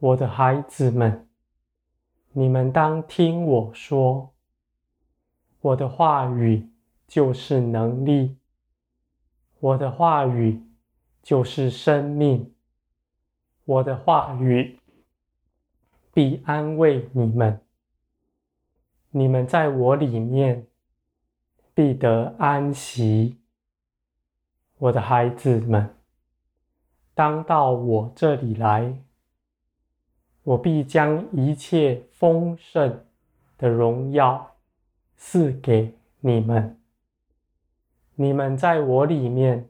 我的孩子们，你们当听我说，我的话语就是能力，我的话语就是生命，我的话语必安慰你们，你们在我里面必得安息。我的孩子们，当到我这里来，我必将一切丰盛的荣耀赐给你们。你们在我里面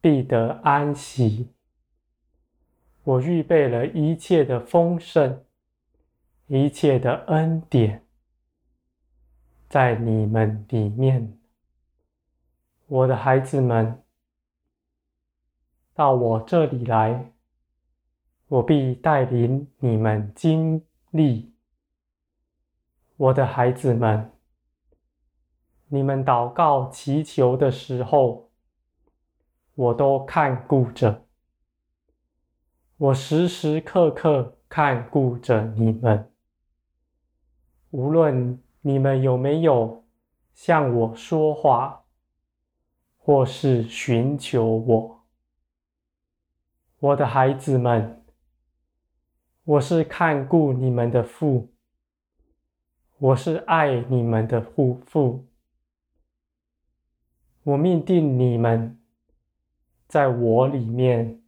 必得安息。我预备了一切的丰盛，一切的恩典，在你们里面。我的孩子们。到我这里来，我必带领你们经历。我的孩子们，你们祷告祈求的时候，我都看顾着。我时时刻刻看顾着你们，无论你们有没有向我说话，或是寻求我。我的孩子们，我是看顾你们的父，我是爱你们的父父。我命定你们在我里面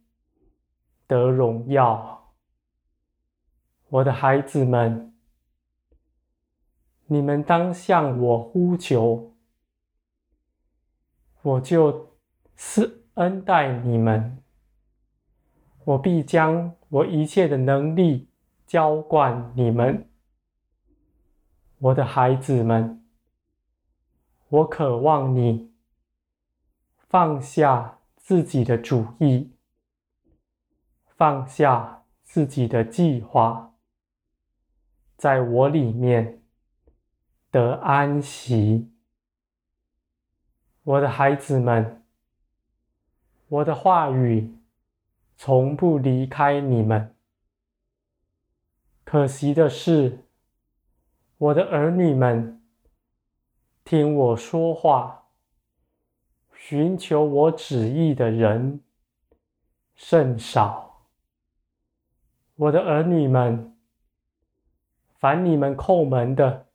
得荣耀。我的孩子们，你们当向我呼求，我就是恩待你们。我必将我一切的能力浇灌你们，我的孩子们。我渴望你放下自己的主意，放下自己的计划，在我里面得安息。我的孩子们，我的话语。从不离开你们。可惜的是，我的儿女们听我说话、寻求我旨意的人甚少。我的儿女们，凡你们叩门的，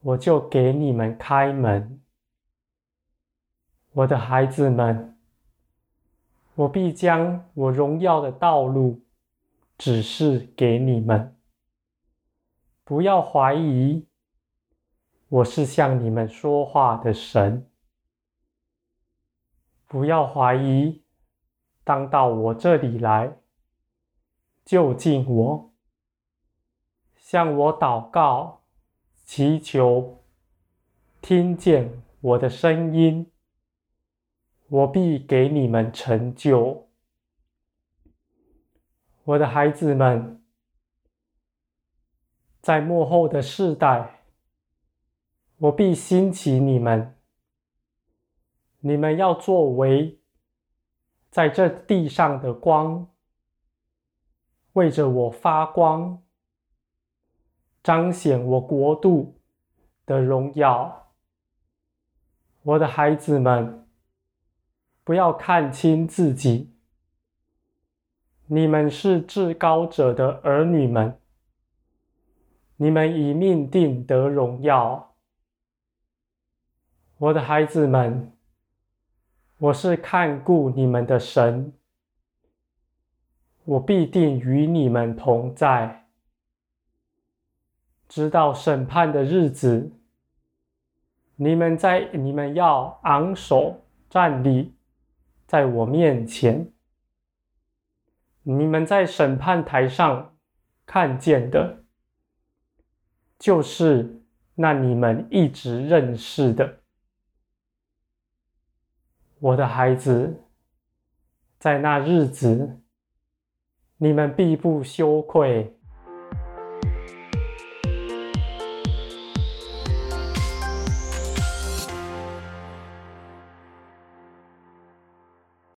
我就给你们开门。我的孩子们。我必将我荣耀的道路指示给你们。不要怀疑，我是向你们说话的神。不要怀疑，当到我这里来，就近我，向我祷告、祈求，听见我的声音。我必给你们成就，我的孩子们，在幕后的世代，我必兴起你们，你们要作为在这地上的光，为着我发光，彰显我国度的荣耀，我的孩子们。不要看轻自己，你们是至高者的儿女们，你们已命定得荣耀。我的孩子们，我是看顾你们的神，我必定与你们同在，直到审判的日子。你们在，你们要昂首站立。在我面前，你们在审判台上看见的，就是那你们一直认识的。我的孩子，在那日子，你们必不羞愧，